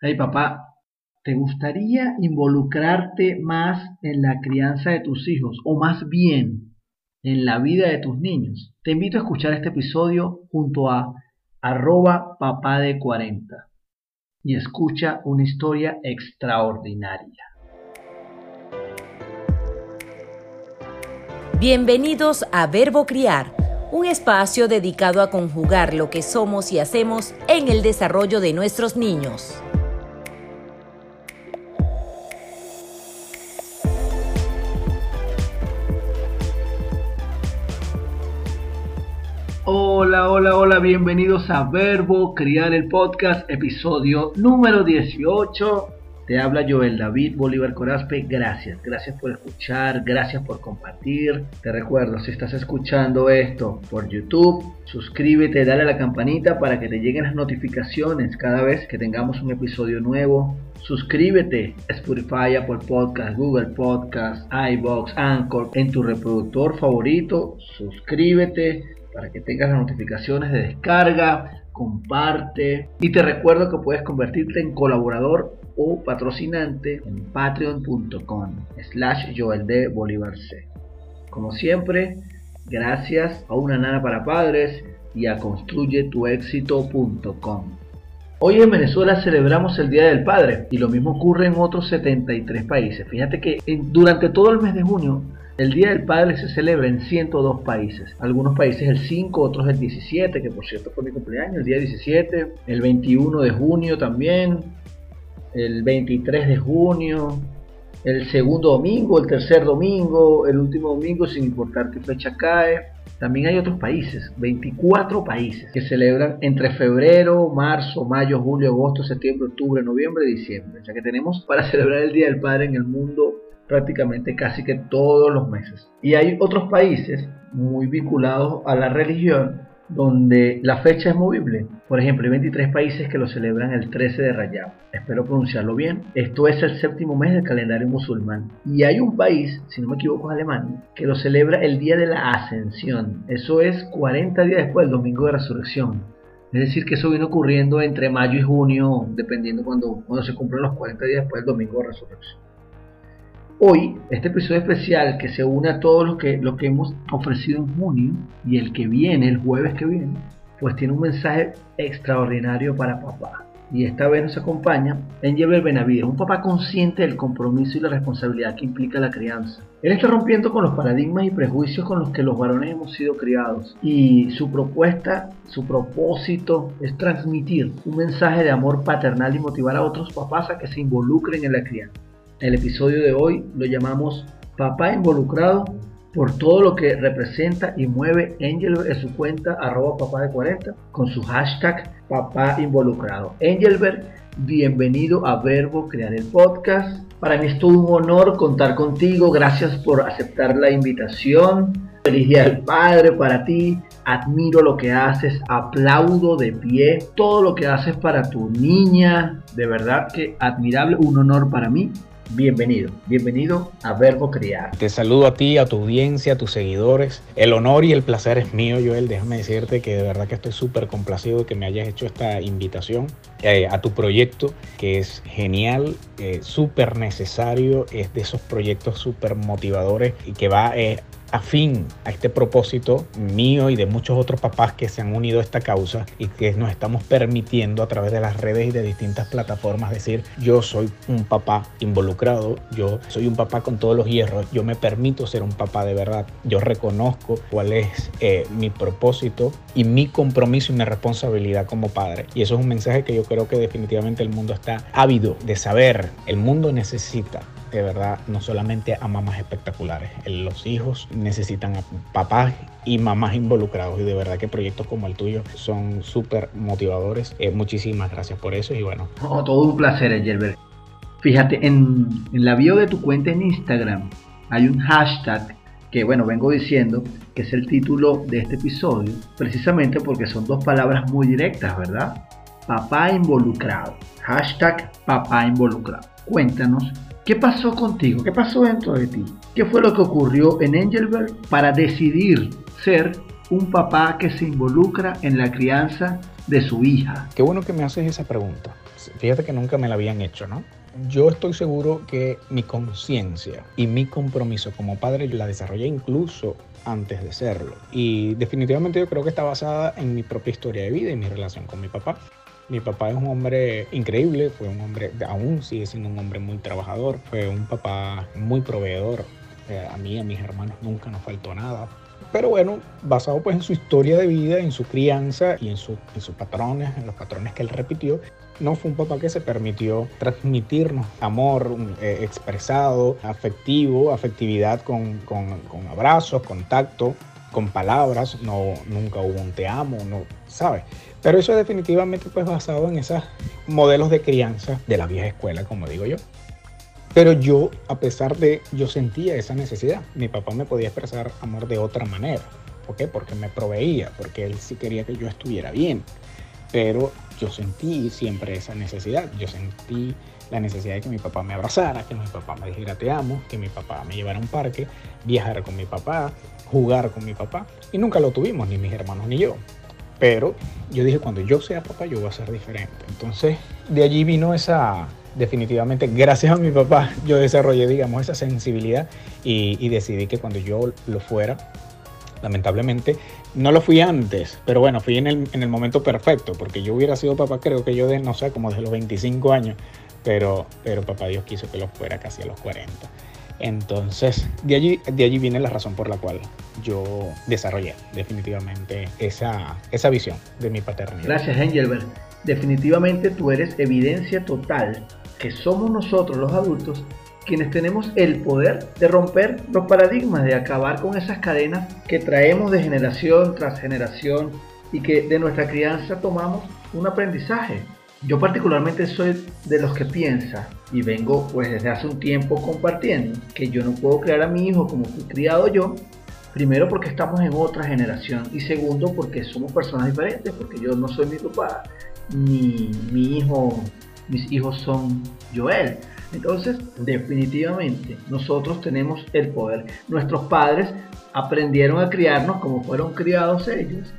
Hey papá, ¿te gustaría involucrarte más en la crianza de tus hijos o más bien en la vida de tus niños? Te invito a escuchar este episodio junto a arroba papá de 40 y escucha una historia extraordinaria. Bienvenidos a Verbo Criar, un espacio dedicado a conjugar lo que somos y hacemos en el desarrollo de nuestros niños. Hola, hola, hola, bienvenidos a Verbo Criar el Podcast, episodio número 18. Te habla Joel David Bolívar Corazpe. Gracias, gracias por escuchar, gracias por compartir. Te recuerdo, si estás escuchando esto por YouTube, suscríbete, dale a la campanita para que te lleguen las notificaciones cada vez que tengamos un episodio nuevo. Suscríbete Spotify, Apple Podcast, Google Podcast, iBox, Anchor, en tu reproductor favorito. Suscríbete para que tengas las notificaciones de descarga, comparte y te recuerdo que puedes convertirte en colaborador o patrocinante en patreon.com slash Joel de. Como siempre, gracias a una nana para padres y a construyetuexito.com. Hoy en Venezuela celebramos el Día del Padre y lo mismo ocurre en otros 73 países. Fíjate que durante todo el mes de junio el Día del Padre se celebra en 102 países. Algunos países el 5, otros el 17, que por cierto fue mi cumpleaños, el día 17. El 21 de junio también. El 23 de junio. El segundo domingo, el tercer domingo, el último domingo, sin importar qué fecha cae. También hay otros países, 24 países, que celebran entre febrero, marzo, mayo, julio, agosto, septiembre, octubre, noviembre diciembre. O sea que tenemos para celebrar el Día del Padre en el mundo prácticamente casi que todos los meses. Y hay otros países muy vinculados a la religión donde la fecha es movible. Por ejemplo, hay 23 países que lo celebran el 13 de Rayab. Espero pronunciarlo bien. Esto es el séptimo mes del calendario musulmán. Y hay un país, si no me equivoco, es Alemania, que lo celebra el día de la Ascensión. Eso es 40 días después del domingo de resurrección. Es decir, que eso viene ocurriendo entre mayo y junio, dependiendo cuando, cuando se cumplen los 40 días después del domingo de resurrección. Hoy, este episodio especial que se une a todo lo que, lo que hemos ofrecido en junio y el que viene, el jueves que viene, pues tiene un mensaje extraordinario para papá. Y esta vez nos acompaña Angel Benavides, un papá consciente del compromiso y la responsabilidad que implica la crianza. Él está rompiendo con los paradigmas y prejuicios con los que los varones hemos sido criados. Y su propuesta, su propósito es transmitir un mensaje de amor paternal y motivar a otros papás a que se involucren en la crianza. El episodio de hoy lo llamamos Papá involucrado por todo lo que representa y mueve Angelbert en su cuenta arroba papá de 40 con su hashtag papá involucrado. Angelbert, bienvenido a Verbo Crear el Podcast. Para mí es todo un honor contar contigo. Gracias por aceptar la invitación. Feliz Día del Padre para ti. Admiro lo que haces, aplaudo de pie todo lo que haces para tu niña. De verdad que admirable, un honor para mí Bienvenido, bienvenido a Verbo Criar. Te saludo a ti, a tu audiencia, a tus seguidores. El honor y el placer es mío, Joel. Déjame decirte que de verdad que estoy súper complacido de que me hayas hecho esta invitación eh, a tu proyecto, que es genial, eh, súper necesario. Es de esos proyectos súper motivadores y que va eh, afín a este propósito mío y de muchos otros papás que se han unido a esta causa y que nos estamos permitiendo a través de las redes y de distintas plataformas decir yo soy un papá involucrado, yo soy un papá con todos los hierros, yo me permito ser un papá de verdad, yo reconozco cuál es eh, mi propósito y mi compromiso y mi responsabilidad como padre. Y eso es un mensaje que yo creo que definitivamente el mundo está ávido de saber, el mundo necesita de verdad no solamente a mamás espectaculares, los hijos necesitan a papás y mamás involucrados y de verdad que proyectos como el tuyo son súper motivadores. Eh, muchísimas gracias por eso y bueno. todo un placer, Gelbert. Fíjate, en, en la bio de tu cuenta en Instagram hay un hashtag que bueno, vengo diciendo que es el título de este episodio, precisamente porque son dos palabras muy directas, ¿verdad? Papá involucrado. Hashtag papá involucrado. Cuéntanos ¿Qué pasó contigo? ¿Qué pasó dentro de ti? ¿Qué fue lo que ocurrió en Angelberg para decidir ser un papá que se involucra en la crianza de su hija? Qué bueno que me haces esa pregunta. fíjate que nunca me la habían hecho, ¿no? Yo estoy seguro que mi conciencia y mi compromiso como padre la desarrollé incluso antes de serlo. Y definitivamente yo creo que está basada en mi propia historia de vida y mi relación con mi papá. Mi papá es un hombre increíble, fue un hombre, aún sigue siendo un hombre muy trabajador, fue un papá muy proveedor. Eh, a mí a mis hermanos nunca nos faltó nada. Pero bueno, basado pues en su historia de vida, en su crianza y en, sus patrones, en los patrones que él repitió, no fue un papá que se permitió transmitirnos amor eh, expresado, afectivo, afectividad con, con, con abrazos, contacto, con palabras, no, nunca hubo un te amo, no, ¿sabes? Pero eso es definitivamente pues basado en esos modelos de crianza de la vieja escuela, como digo yo. Pero yo, a pesar de, yo sentía esa necesidad. Mi papá me podía expresar amor de otra manera. ¿Por qué? Porque me proveía, porque él sí quería que yo estuviera bien. Pero yo sentí siempre esa necesidad. Yo sentí la necesidad de que mi papá me abrazara, que mi papá me dijera te amo, que mi papá me llevara a un parque, viajar con mi papá, jugar con mi papá. Y nunca lo tuvimos, ni mis hermanos ni yo. Pero yo dije, cuando yo sea papá, yo voy a ser diferente. Entonces, de allí vino esa, definitivamente, gracias a mi papá, yo desarrollé, digamos, esa sensibilidad y, decidí que cuando yo lo fuera, lamentablemente, no lo fui antes, pero bueno, fui en el, en el momento perfecto, porque yo hubiera sido papá, creo que yo de, no sé, como desde los 25 años, pero, pero papá Dios quiso que lo fuera casi a los 40. Entonces, de allí, de allí viene la razón por la cual yo desarrollé definitivamente esa, esa visión de mi paternidad. Gracias, Engelbert. Definitivamente tú eres evidencia total que somos nosotros los adultos quienes tenemos el poder de romper los paradigmas, de acabar con esas cadenas que traemos de generación tras generación y que de nuestra crianza tomamos un aprendizaje. Yo particularmente soy de los que piensa y vengo pues desde hace un tiempo compartiendo que yo no puedo criar a mi hijo como fui criado yo, primero porque estamos en otra generación y segundo porque somos personas diferentes, porque yo no soy mi papá ni mi hijo, mis hijos son Joel. Entonces, definitivamente, nosotros tenemos el poder. Nuestros padres aprendieron a criarnos como fueron criados ellos.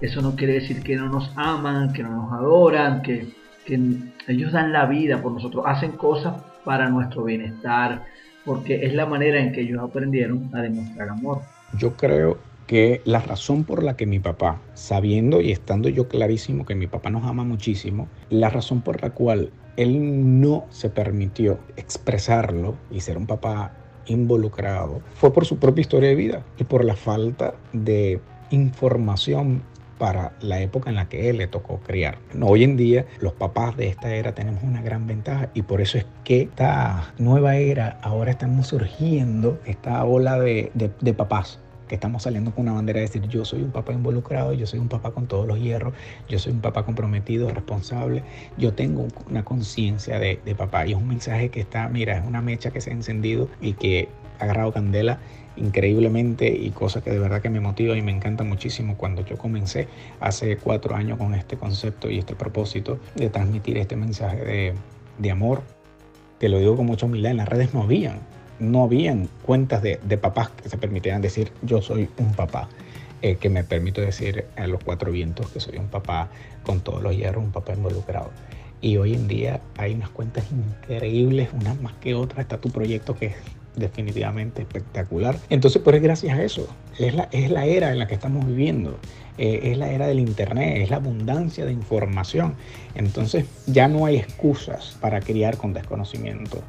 Eso no quiere decir que no nos aman, que no nos adoran, que que ellos dan la vida por nosotros, hacen cosas para nuestro bienestar, porque es la manera en que ellos aprendieron a demostrar amor. Yo creo que la razón por la que mi papá, sabiendo y estando yo clarísimo que mi papá nos ama muchísimo, la razón por la cual él no se permitió expresarlo y ser un papá involucrado fue por su propia historia de vida y por la falta de información para la época en la que él le tocó criar. Hoy en día los papás de esta era tenemos una gran ventaja y por eso es que esta nueva era ahora estamos surgiendo esta ola de, de, papás que estamos saliendo con una bandera de decir yo soy un papá involucrado, yo soy un papá con todos los hierros, yo soy un papá comprometido, responsable, yo tengo una conciencia de, de, papá y es un mensaje que está, mira, es una mecha que se ha encendido y que agarrado candela increíblemente y cosa que de verdad que me motiva y me encanta muchísimo cuando yo comencé hace cuatro años con este concepto y este propósito de transmitir este mensaje de, amor. Te lo digo con mucha humildad, en las redes no habían, no habían cuentas de, papás que se permitieran decir yo soy un papá. Eh, que me permito decir a los cuatro vientos que soy un papá con todos los hierros, un papá involucrado. Y hoy en día hay unas cuentas increíbles, unas más que otras. Está tu proyecto que es definitivamente espectacular. Entonces, pues es gracias a eso. Es la, es la era en la que estamos viviendo. Eh, es la era del Internet, es la abundancia de información. Entonces, ya no hay excusas para criar con desconocimiento.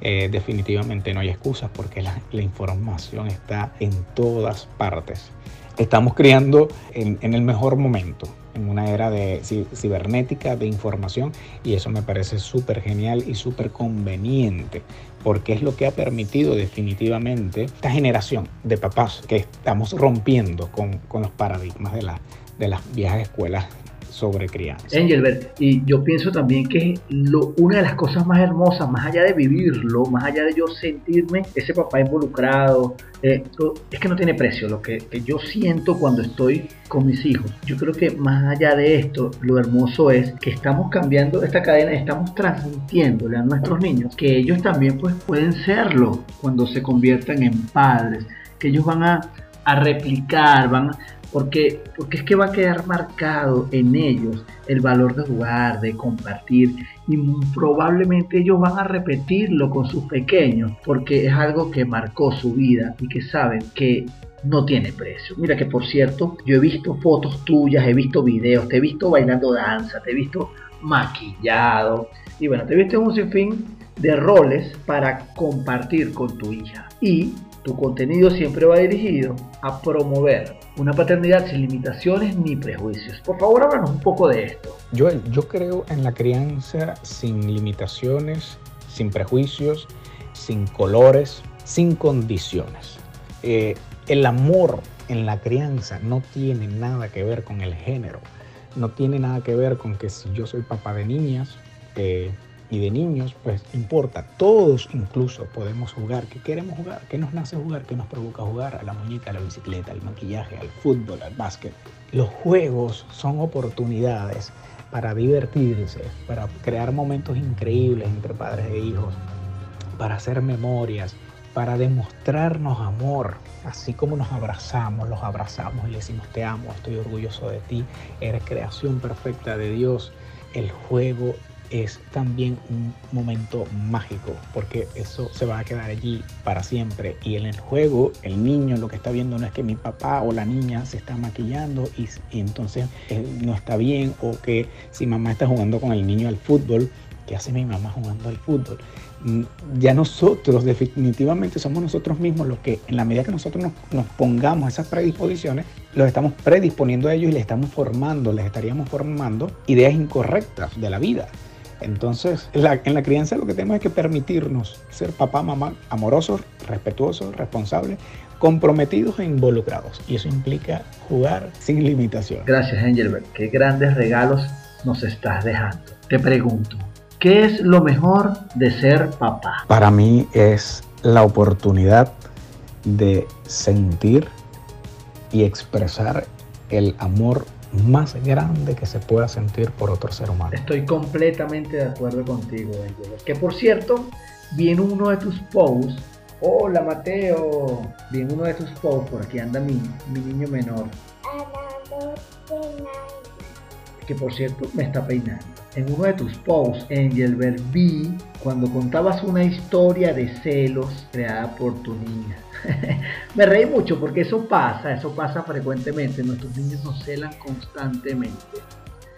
Eh, definitivamente no hay excusas porque la, la, información está en todas partes. Estamos criando en, en el mejor momento en una era de cibernética, de información, y eso me parece súper genial y súper conveniente, porque es lo que ha permitido definitivamente esta generación de papás que estamos rompiendo con, con los paradigmas de, la, de las viejas escuelas sobre crianza. Engelbert, y yo pienso también que lo, una de las cosas más hermosas, más allá de vivirlo, más allá de yo sentirme ese papá involucrado, eh, es que no tiene precio lo que, yo siento cuando estoy con mis hijos. Yo creo que más allá de esto, lo hermoso es que estamos cambiando esta cadena, estamos transmitiéndole a nuestros niños que ellos también pues, pueden serlo cuando se conviertan en padres, que ellos van a, a replicar, van a porque, porque es que va a quedar marcado en ellos el valor de jugar, de compartir y probablemente ellos van a repetirlo con sus pequeños porque es algo que marcó su vida y que saben que no tiene precio. Mira que por cierto, yo he visto fotos tuyas, he visto videos, te he visto bailando danza, te he visto maquillado y bueno, te en un sinfín de roles para compartir con tu hija. Y tu contenido siempre va dirigido a promover una paternidad sin limitaciones ni prejuicios. Por favor, háblanos un poco de esto. Yo, yo creo en la crianza sin limitaciones, sin prejuicios, sin colores, sin condiciones. Eh, el amor en la crianza no tiene nada que ver con el género, no tiene nada que ver con que si yo soy papá de niñas eh, y de niños, pues importa, todos incluso podemos jugar, ¿qué queremos jugar? ¿Qué nos nace jugar? ¿Qué nos provoca jugar? A la muñeca, a la bicicleta, al maquillaje, al fútbol, al básquet. Los juegos son oportunidades para divertirse, para crear momentos increíbles entre padres e hijos, para hacer memorias, para demostrarnos amor, así como nos abrazamos, los abrazamos y le decimos te amo, estoy orgulloso de ti, eres creación perfecta de Dios. El juego es también un momento mágico porque eso se va a quedar allí para siempre y en el juego el niño lo que está viendo no es que mi papá o la niña se está maquillando y, entonces eh, no está bien o que si mamá está jugando con el niño al fútbol, ¿qué hace mi mamá jugando al fútbol? Mm, ya nosotros definitivamente somos nosotros mismos los que en la medida que nosotros nos, pongamos esas predisposiciones, los estamos predisponiendo a ellos y les estamos formando, les estaríamos formando ideas incorrectas de la vida. Entonces, en la, en la crianza lo que tenemos es que permitirnos ser papá, mamá, amorosos, respetuosos, responsables, comprometidos e involucrados. Y eso implica jugar sin limitación. Gracias, Angelbert. Qué grandes regalos nos estás dejando. Te pregunto, ¿Qué es lo mejor de ser papá? Para mí es la oportunidad de sentir y expresar el amor más grande que se pueda sentir por otro ser humano. Estoy completamente de acuerdo contigo, Angelo. Que por cierto, vi en uno de tus posts, hola Mateo, vi en uno de tus posts, por aquí anda mi, mi niño menor. Que por cierto me está peinando en uno de tus posts, Angelbert, vi cuando contabas una historia de celos creada por tu niña. Me reí mucho porque eso pasa, eso pasa frecuentemente. Nuestros niños nos celan constantemente.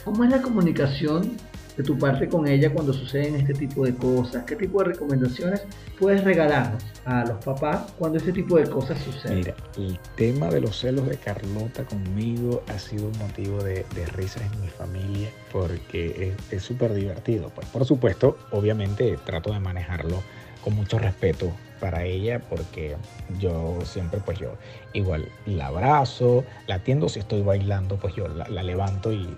¿Cómo es la comunicación de tu parte con ella cuando suceden este tipo de cosas? ¿Qué tipo de recomendaciones puedes regalarnos a los papás cuando este tipo de cosas suceden? Mira, el tema de los celos de Carlota conmigo ha sido un motivo de, de risas en mi familia porque es súper divertido. Pues por supuesto, obviamente trato de manejarlo con mucho respeto para ella porque yo siempre pues yo igual la abrazo, la atiendo, si estoy bailando pues yo la, levanto y,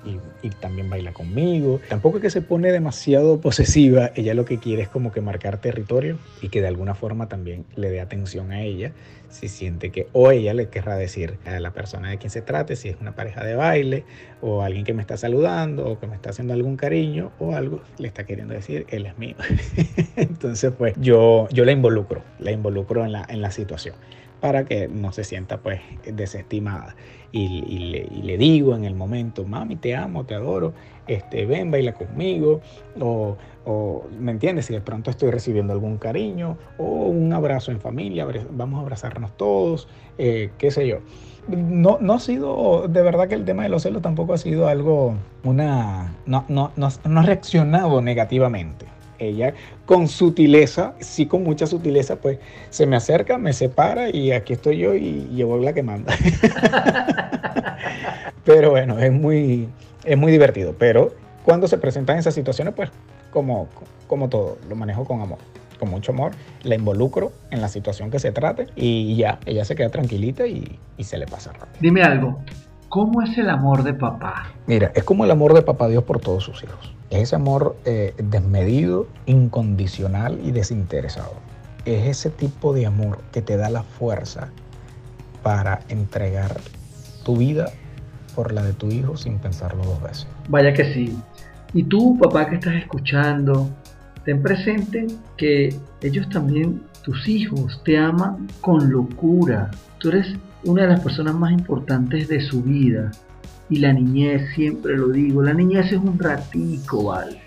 también baila conmigo. Tampoco es que se pone demasiado posesiva, ella lo que quiere es como que marcar territorio y que de alguna forma también le dé atención a ella si siente que o ella le querrá decir a la persona de quien se trate, si es una pareja de baile o alguien que me está saludando o que me está haciendo algún cariño o algo, le está queriendo decir, él es mío. Entonces pues yo, yo la involucro, la involucro en la, en la situación para que no se sienta pues desestimada. Y, le, digo en el momento, mami, te amo, te adoro, este, ven, baila conmigo, o, ¿me entiendes? Si de pronto estoy recibiendo algún cariño, o un abrazo en familia, vamos a abrazarnos todos, eh, qué sé yo. No, no ha sido, de verdad que el tema de los celos tampoco ha sido algo, una, no, no, no, no ha reaccionado negativamente ella con sutileza, sí con mucha sutileza, pues se me acerca, me separa y aquí estoy yo y llevo la que manda. pero bueno, es muy, es muy divertido. Pero cuando se presentan esas situaciones, pues como, como todo, lo manejo con amor con mucho amor, la involucro en la situación que se trate y ya, ella se queda tranquilita y, se le pasa. Dime algo, ¿cómo es el amor de papá? Mira, es como el amor de papá Dios por todos sus hijos. Es ese amor eh, desmedido, incondicional y desinteresado. Es ese tipo de amor que te da la fuerza para entregar tu vida por la de tu hijo sin pensarlo dos veces. Vaya que sí. Y tú, papá que estás escuchando, ten presente que ellos también, tus hijos, te aman con locura. Tú eres una de las personas más importantes de su vida. Y la niñez, siempre lo digo, la niñez es un ratico, ¿vale?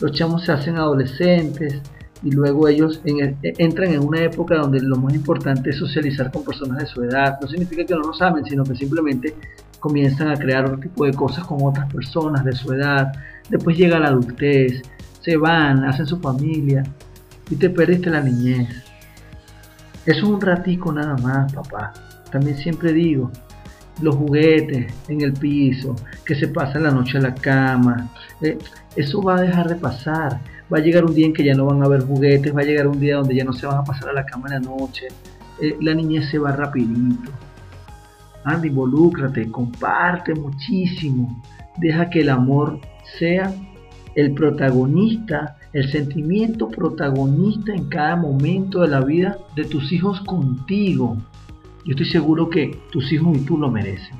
Los chamos se hacen adolescentes y luego ellos entran en una época donde lo más importante es socializar con personas de su edad. No significa que no lo saben, sino que simplemente comienzan a crear otro tipo de cosas con otras personas de su edad. Después llega la adultez, se van, hacen su familia y te perdiste la niñez. Es un ratico nada más, papá. También siempre digo, los juguetes en el piso, que se pasan la noche en la cama, eh, eso va a dejar de pasar. Va a llegar un día en que ya no van a haber juguetes, va a llegar un día donde ya no se van a pasar a la cama en la noche. Eh, la niñez se va rapidito. Anda, involúcrate, comparte muchísimo. Deja que el amor sea el protagonista, el sentimiento protagonista en cada momento de la vida de tus hijos contigo. Yo estoy seguro que tus hijos y tú lo merecen.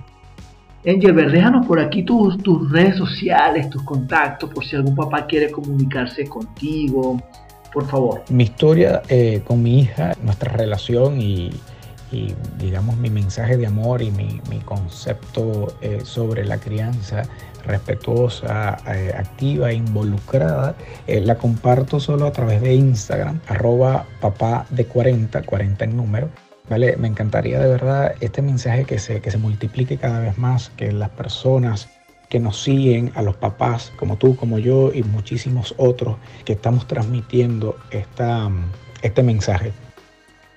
Angel, déjanos por aquí tus, tus redes sociales, tus contactos, por si algún papá quiere comunicarse contigo, por favor. Mi historia eh, con mi hija, nuestra relación y, digamos mi mensaje de amor y mi, concepto eh, sobre la crianza respetuosa, eh, activa, involucrada, la comparto solo a través de Instagram, arroba papá de 40, 40 en número. ¿Vale? Me encantaría de verdad este mensaje que se, que se multiplique cada vez más, que las personas que nos siguen, a los papás como tú, como yo y muchísimos otros que estamos transmitiendo esta, este mensaje,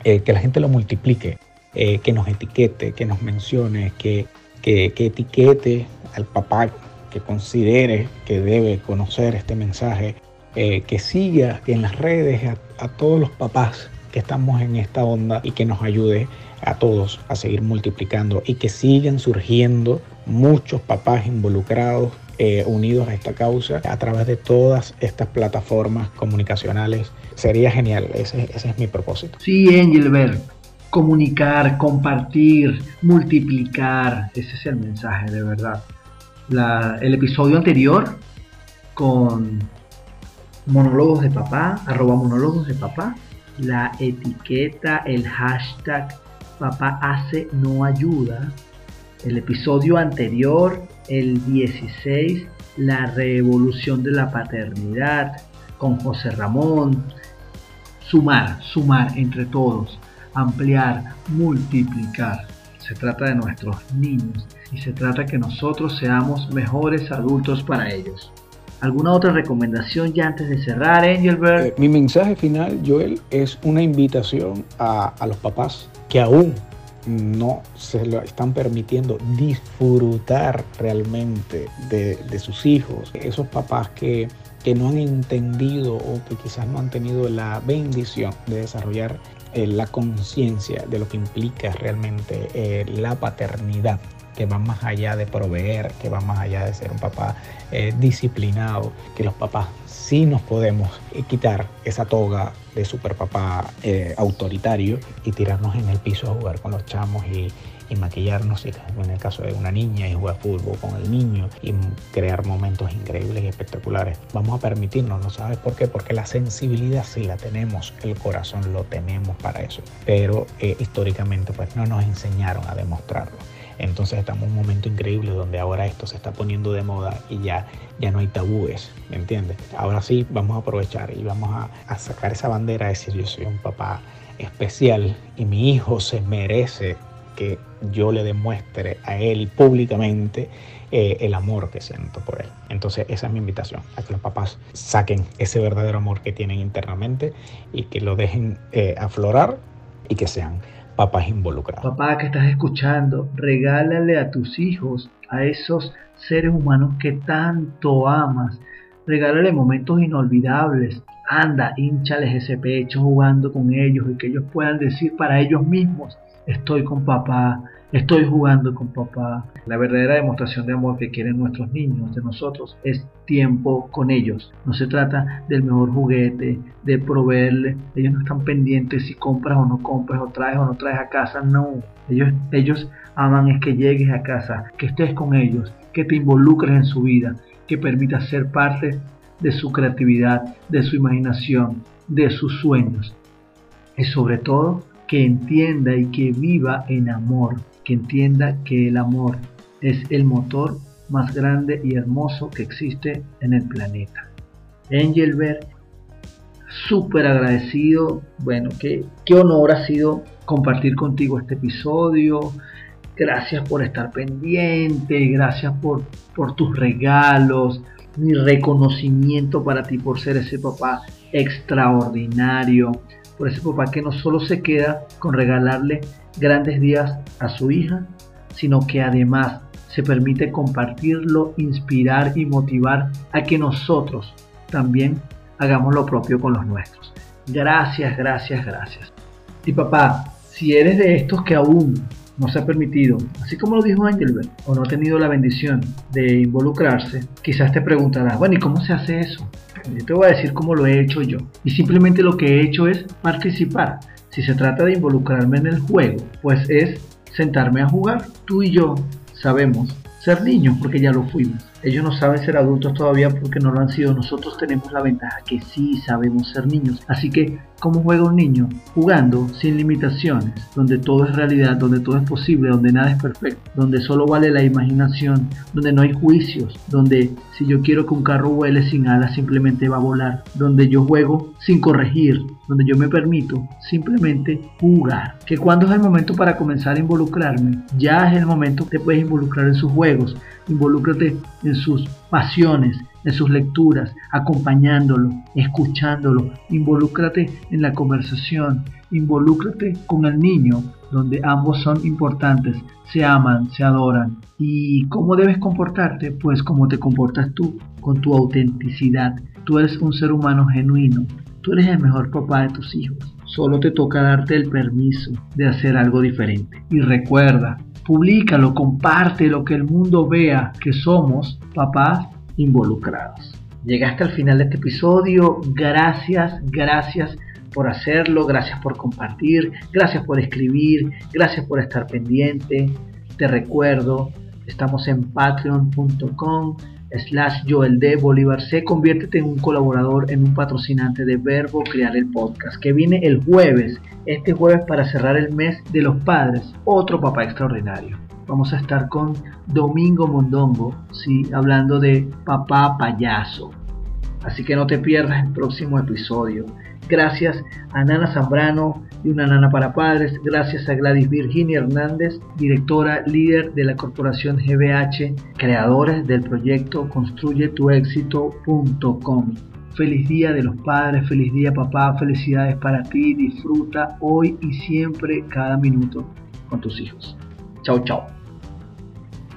eh, que la gente lo multiplique, eh, que nos etiquete, que nos mencione, que, que, etiquete al papá que considere que debe conocer este mensaje, eh, que siga en las redes a todos los papás que estamos en esta onda y que nos ayude a todos a seguir multiplicando y que sigan surgiendo muchos papás involucrados eh, unidos a esta causa a través de todas estas plataformas comunicacionales. Sería genial, ese, es mi propósito. Sí, Angelbert, comunicar, compartir, multiplicar, ese es el mensaje de verdad. el episodio anterior con monólogos de papá, arroba monólogos de papá, la etiqueta, el hashtag papá hace no ayuda. El episodio anterior, el 16, la revolución de la paternidad con José Ramón. Sumar, sumar entre todos, ampliar, multiplicar. Se trata de nuestros niños y se trata que nosotros seamos mejores adultos para ellos. ¿Alguna otra recomendación ya antes de cerrar, Angelbert? Eh, mi mensaje final, Joel, es una invitación a, los papás que aún no se lo están permitiendo disfrutar realmente de, sus hijos. Esos papás que, no han entendido o que quizás no han tenido la bendición de desarrollar eh, la conciencia de lo que implica realmente eh, la paternidad que va más allá de proveer, que va más allá de ser un papá eh, disciplinado, que los papás sí nos podemos eh, quitar esa toga de super papá eh, autoritario y tirarnos en el piso a jugar con los chamos y, maquillarnos, en el caso de una niña, y jugar fútbol con el niño y crear momentos increíbles y espectaculares. Vamos a permitirnos, ¿no sabes por qué? Porque la sensibilidad sí la tenemos, el corazón lo tenemos para eso, pero históricamente pues no nos enseñaron a demostrarlo. Entonces estamos en un momento increíble donde ahora esto se está poniendo de moda y ya, ya no hay tabúes, ¿me entiendes? Ahora sí vamos a aprovechar y vamos a, sacar esa bandera de decir yo soy un papá especial y mi hijo se merece que yo le demuestre a él públicamente eh, el amor que siento por él. Entonces esa es mi invitación, a que los papás saquen ese verdadero amor que tienen internamente y que lo dejen eh, aflorar y que sean Papá que estás escuchando, regálale a tus hijos, a esos seres humanos que tanto amas, regálale momentos inolvidables. Anda, hinchales ese pecho jugando con ellos y que ellos puedan decir para ellos mismos, estoy con papá, Estoy jugando con papá. La verdadera demostración de amor que quieren nuestros niños de nosotros es tiempo con ellos. No se trata del mejor juguete, de proveerle. Ellos no están pendientes si compras o no compras, o traes o no traes a casa. No. Ellos, ellos aman es que llegues a casa, que estés con ellos, que te involucres en su vida, que permitas ser parte de su creatividad, de su imaginación, de sus sueños. Y sobre todo, que entienda y que viva en amor, entienda que el amor es el motor más grande y hermoso que existe en el planeta. Engelbert, súper agradecido, bueno, qué, qué honor ha sido compartir contigo este episodio. Gracias por estar pendiente, gracias por, por tus regalos, mi reconocimiento para ti por ser ese papá extraordinario, por ese papá que no solo se queda con regalarle grandes días a su hija, sino que además se permite compartirlo, inspirar y motivar a que nosotros también hagamos lo propio con los nuestros. Gracias, gracias, gracias. Y papá, si eres de estos que aún no se ha permitido, así como lo dijo Angelbert, o no ha tenido la bendición de involucrarse, quizás te preguntarás, bueno, ¿y cómo se hace eso? Yo te voy a decir cómo lo he hecho yo. Y simplemente lo que he hecho es participar. Si se trata de involucrarme en el juego, pues es sentarme a jugar. Tú y yo sabemos ser niños porque ya lo fuimos. Ellos no saben ser adultos todavía porque no lo han sido. Nosotros tenemos la ventaja que sí sabemos ser niños. Así que, ¿cómo juega un niño? Jugando sin limitaciones, donde todo es realidad, donde todo es posible, donde nada es perfecto, donde solo vale la imaginación, donde no hay juicios, donde si yo quiero que un carro vuele sin alas simplemente va a volar, donde yo juego sin corregir, donde yo me permito simplemente jugar. Que cuando es el momento para comenzar a involucrarme, ya es el momento que puedes involucrar en sus juegos Involúcrate en sus pasiones, en sus lecturas, acompañándolo, escuchándolo. Involúcrate en la conversación. Involúcrate con el niño, donde ambos son importantes, se aman, se adoran. ¿Y cómo debes comportarte? Pues como te comportas tú, con tu autenticidad. Tú eres un ser humano genuino. Tú eres el mejor papá de tus hijos. Solo te toca darte el permiso de hacer algo diferente. Y recuerda, Publícalo, lo que el mundo vea que somos papás involucrados. Llegaste al final de este episodio, gracias, gracias por hacerlo, gracias por compartir, gracias por escribir, gracias por estar pendiente. Te recuerdo, estamos en patreon.com slash Joel D. Bolívar C. Conviértete en un colaborador, en un patrocinante de Verbo Crear el Podcast, que viene el jueves, este jueves para cerrar el mes de los padres, otro papá extraordinario. Vamos a estar con Domingo Mondongo, sí, hablando de papá payaso. Así que no te pierdas el próximo episodio. Gracias a Nana Zambrano y una nana para padres. Gracias a Gladys Virginia Hernández, directora líder de la corporación GBH, creadores del proyecto construyetuexito.com. Feliz día de los padres, feliz día papá, felicidades para ti, disfruta hoy y siempre cada minuto con tus hijos. Chao, chao.